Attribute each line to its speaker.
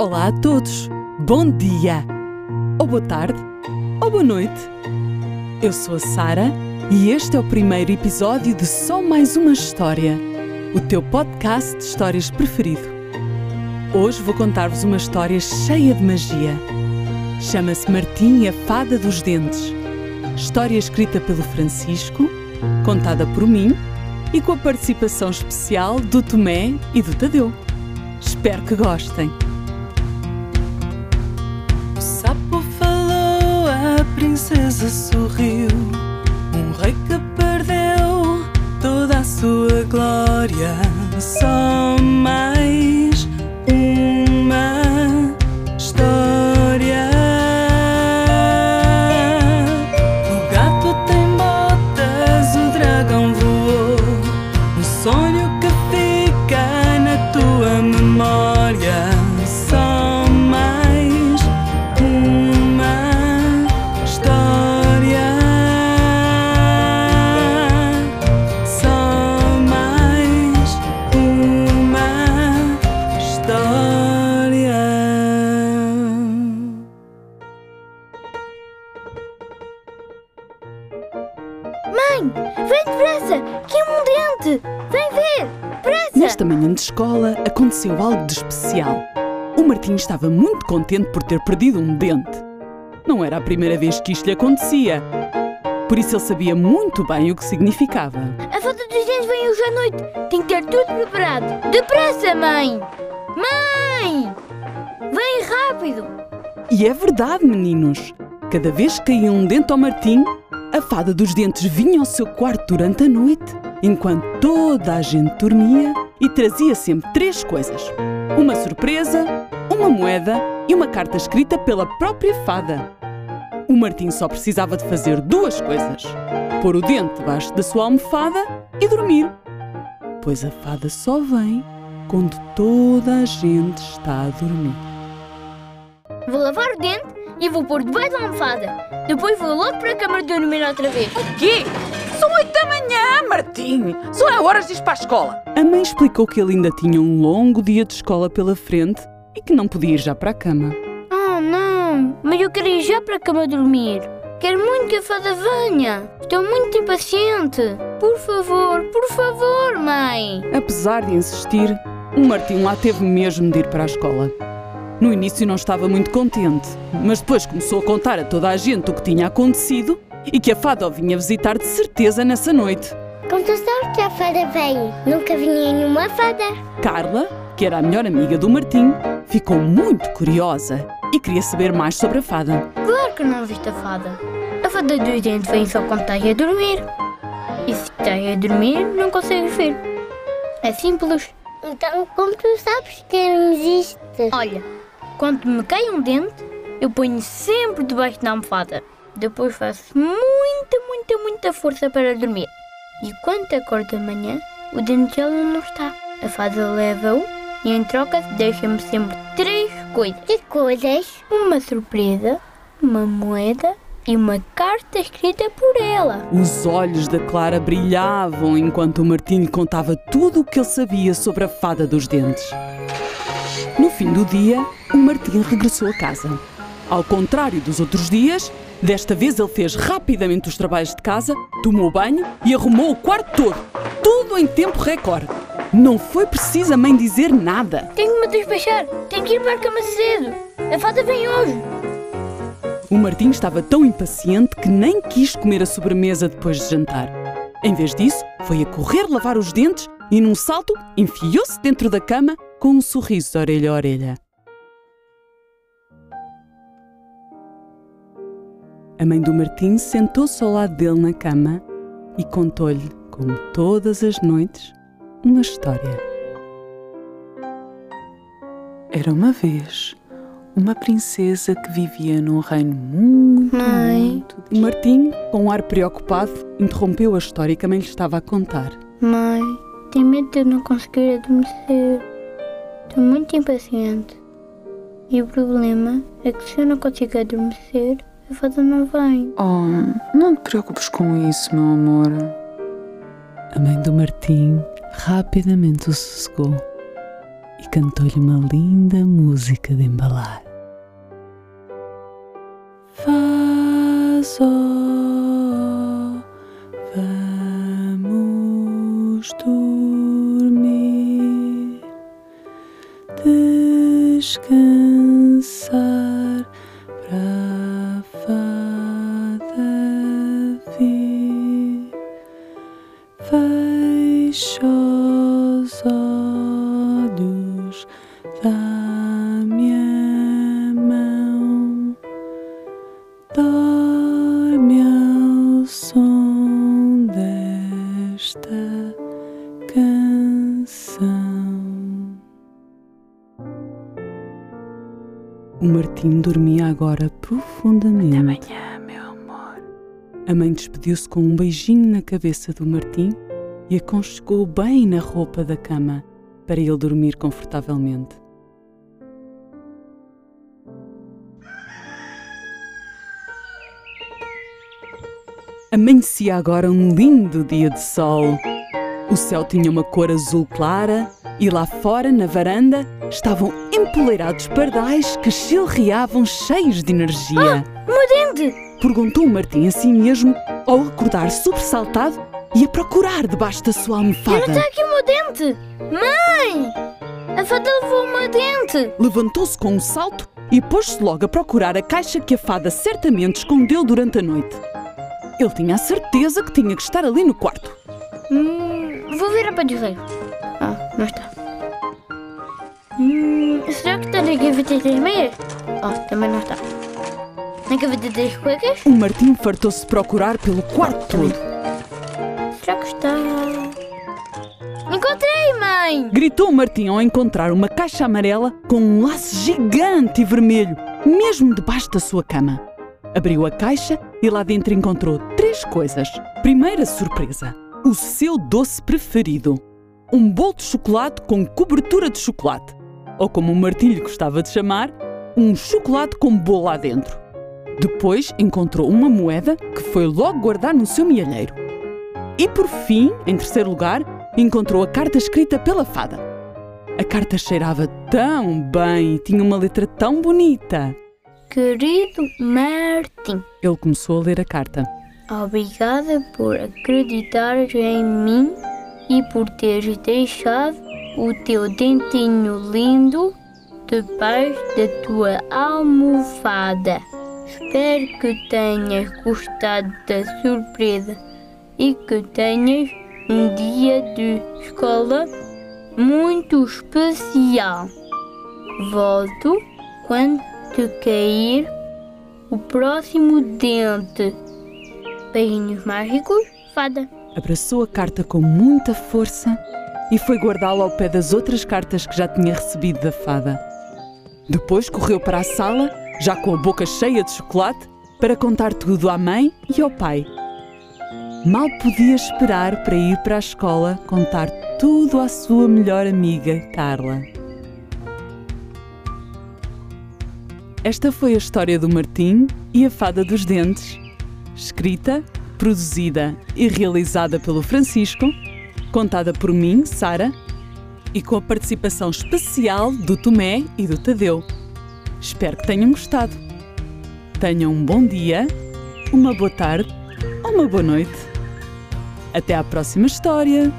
Speaker 1: Olá a todos! Bom dia! Ou boa tarde! Ou boa noite! Eu sou a Sara e este é o primeiro episódio de Só Mais Uma História, o teu podcast de histórias preferido. Hoje vou contar-vos uma história cheia de magia. Chama-se Martim e a Fada dos Dentes. História escrita pelo Francisco, contada por mim e com a participação especial do Tomé e do Tadeu. Espero que gostem!
Speaker 2: Princesa sorriu.
Speaker 1: Nesta manhã de escola aconteceu algo de especial. O Martim estava muito contente por ter perdido um dente. Não era a primeira vez que isto lhe acontecia. Por isso ele sabia muito bem o que significava.
Speaker 3: A falta dos dentes vem hoje à noite! Tem que ter tudo preparado! Depressa, mãe! Mãe! Vem rápido!
Speaker 1: E é verdade, meninos. Cada vez que caía um dente ao Martim, a fada dos dentes vinha ao seu quarto durante a noite, enquanto toda a gente dormia e trazia sempre três coisas: uma surpresa, uma moeda e uma carta escrita pela própria fada. O Martim só precisava de fazer duas coisas: pôr o dente debaixo da sua almofada e dormir. Pois a fada só vem quando toda a gente está a dormir.
Speaker 3: Vou lavar o dente e vou pôr debaixo da almofada. Depois vou logo para a cama dormir outra vez.
Speaker 4: Quê? São oito da manhã, Martim! Só é horas de ir para a escola.
Speaker 1: A mãe explicou que ele ainda tinha um longo dia de escola pela frente e que não podia ir já para a cama.
Speaker 3: Oh, não! Mas eu quero ir já para a cama dormir. Quero muito que a fada venha. Estou muito impaciente. Por favor, por favor, mãe.
Speaker 1: Apesar de insistir, o Martim lá teve mesmo de ir para a escola. No início não estava muito contente, mas depois começou a contar a toda a gente o que tinha acontecido e que a fada o vinha visitar de certeza nessa noite.
Speaker 5: Sabes que a fada veio? Nunca vinha nenhuma fada.
Speaker 1: Carla, que era a melhor amiga do Martim, ficou muito curiosa e queria saber mais sobre a fada.
Speaker 3: Claro que não viste a fada. A fada dos dentes vem só quando estás a dormir. E se estás a dormir, não consegues ver. É simples.
Speaker 5: Então, como tu sabes que não existe?
Speaker 3: Olha, quando me cai um dente, eu ponho sempre debaixo da almofada. Depois faço muita, muita, muita força para dormir. E quando acordo amanhã, o dente já lá não está. A fada leva-o e em troca deixa-me sempre três coisas.
Speaker 5: Que coisas?
Speaker 3: Uma surpresa, uma moeda e uma carta escrita por ela.
Speaker 1: Os olhos da Clara brilhavam enquanto o Martim lhe contava tudo o que ele sabia sobre a fada dos dentes. No fim do dia, o Martim regressou a casa. Ao contrário dos outros dias, desta vez ele fez rapidamente os trabalhos de casa, tomou banho e arrumou o quarto todo. Tudo em tempo recorde. Não foi preciso a mãe dizer nada.
Speaker 3: Tenho que me despachar, tenho que ir para a cama cedo. A fada vem hoje.
Speaker 1: O Martim estava tão impaciente que nem quis comer a sobremesa depois de jantar. Em vez disso, foi a correr lavar os dentes e, num salto, enfiou-se dentro da cama com um sorriso de orelha a orelha. A mãe do Martim sentou-se ao lado dele na cama e contou-lhe, como todas as noites, uma história. Era uma vez uma princesa que vivia num reino muito,
Speaker 3: Mãe.
Speaker 1: muito. O Martim, com um ar preocupado, interrompeu a história que a mãe lhe estava a contar.
Speaker 3: Mãe, tenho medo de não conseguir adormecer. Estou muito impaciente. E o problema é que se eu não consigo adormecer, a fada não vem.
Speaker 2: Oh, não te preocupes com isso, meu amor.
Speaker 1: A mãe do Martim rapidamente o sossegou e cantou-lhe uma linda música de embalar.
Speaker 2: Faz, oh, vamos dormir, descansar dá-me a mão. Dorme ao som desta canção.
Speaker 1: O Martim dormia agora profundamente.
Speaker 2: Amanhã, meu amor.
Speaker 1: A mãe despediu-se com um beijinho na cabeça do Martim e aconchegou bem na roupa da cama para ele dormir confortavelmente. Amanhecia agora um lindo dia de sol. O céu tinha uma cor azul clara e lá fora, na varanda, estavam empoleirados pardais que chilreavam cheios de energia.
Speaker 3: Dente!
Speaker 1: Perguntou Martim a si mesmo ao acordar sobressaltado e a procurar debaixo da sua almofada.
Speaker 3: Está aqui o meu dente! Mãe! A fada levou o meu dente!
Speaker 1: Levantou-se com um salto e pôs-se logo a procurar a caixa que a fada certamente escondeu durante a noite. Ele tinha a certeza que tinha que estar ali no quarto.
Speaker 3: Hum, vou ver a padroeira. Ah, não está. Hum, será que está na gaveta das meias? Oh, também não está. Na gaveta das cuecas?
Speaker 1: O Martim fartou-se de procurar pelo quarto todo.
Speaker 3: Será. Encontrei, mãe!
Speaker 1: Gritou Martim ao encontrar uma caixa amarela com um laço gigante e vermelho, mesmo debaixo da sua cama. Abriu a caixa e lá dentro encontrou três coisas. Primeira surpresa: o seu doce preferido. Um bolo de chocolate com cobertura de chocolate. Ou como o Martim lhe gostava de chamar, um chocolate com bolo lá dentro. Depois encontrou uma moeda que foi logo guardar no seu mielheiro. E por fim, em terceiro lugar, encontrou a carta escrita pela fada. A carta cheirava tão bem e tinha uma letra tão bonita.
Speaker 3: Querido Martin,
Speaker 1: Ele começou a ler a carta.
Speaker 3: obrigada por acreditares em mim e por teres deixado o teu dentinho lindo debaixo da tua almofada. Espero que tenhas gostado da surpresa e que tenhas um dia de escola muito especial. Volto quando te cair o próximo dente. Beijinhos mágicos, fada.
Speaker 1: Abraçou a carta com muita força e foi guardá-la ao pé das outras cartas que já tinha recebido da fada. Depois correu para a sala, já com a boca cheia de chocolate, para contar tudo à mãe e ao pai. Mal podia esperar para ir para a escola contar tudo à sua melhor amiga, Carla. Esta foi a história do Martim e a Fada dos Dentes, escrita, produzida e realizada pelo Francisco, contada por mim, Sara, e com a participação especial do Tomé e do Tadeu. Espero que tenham gostado. Tenham um bom dia, uma boa tarde ou uma boa noite. Até à próxima história!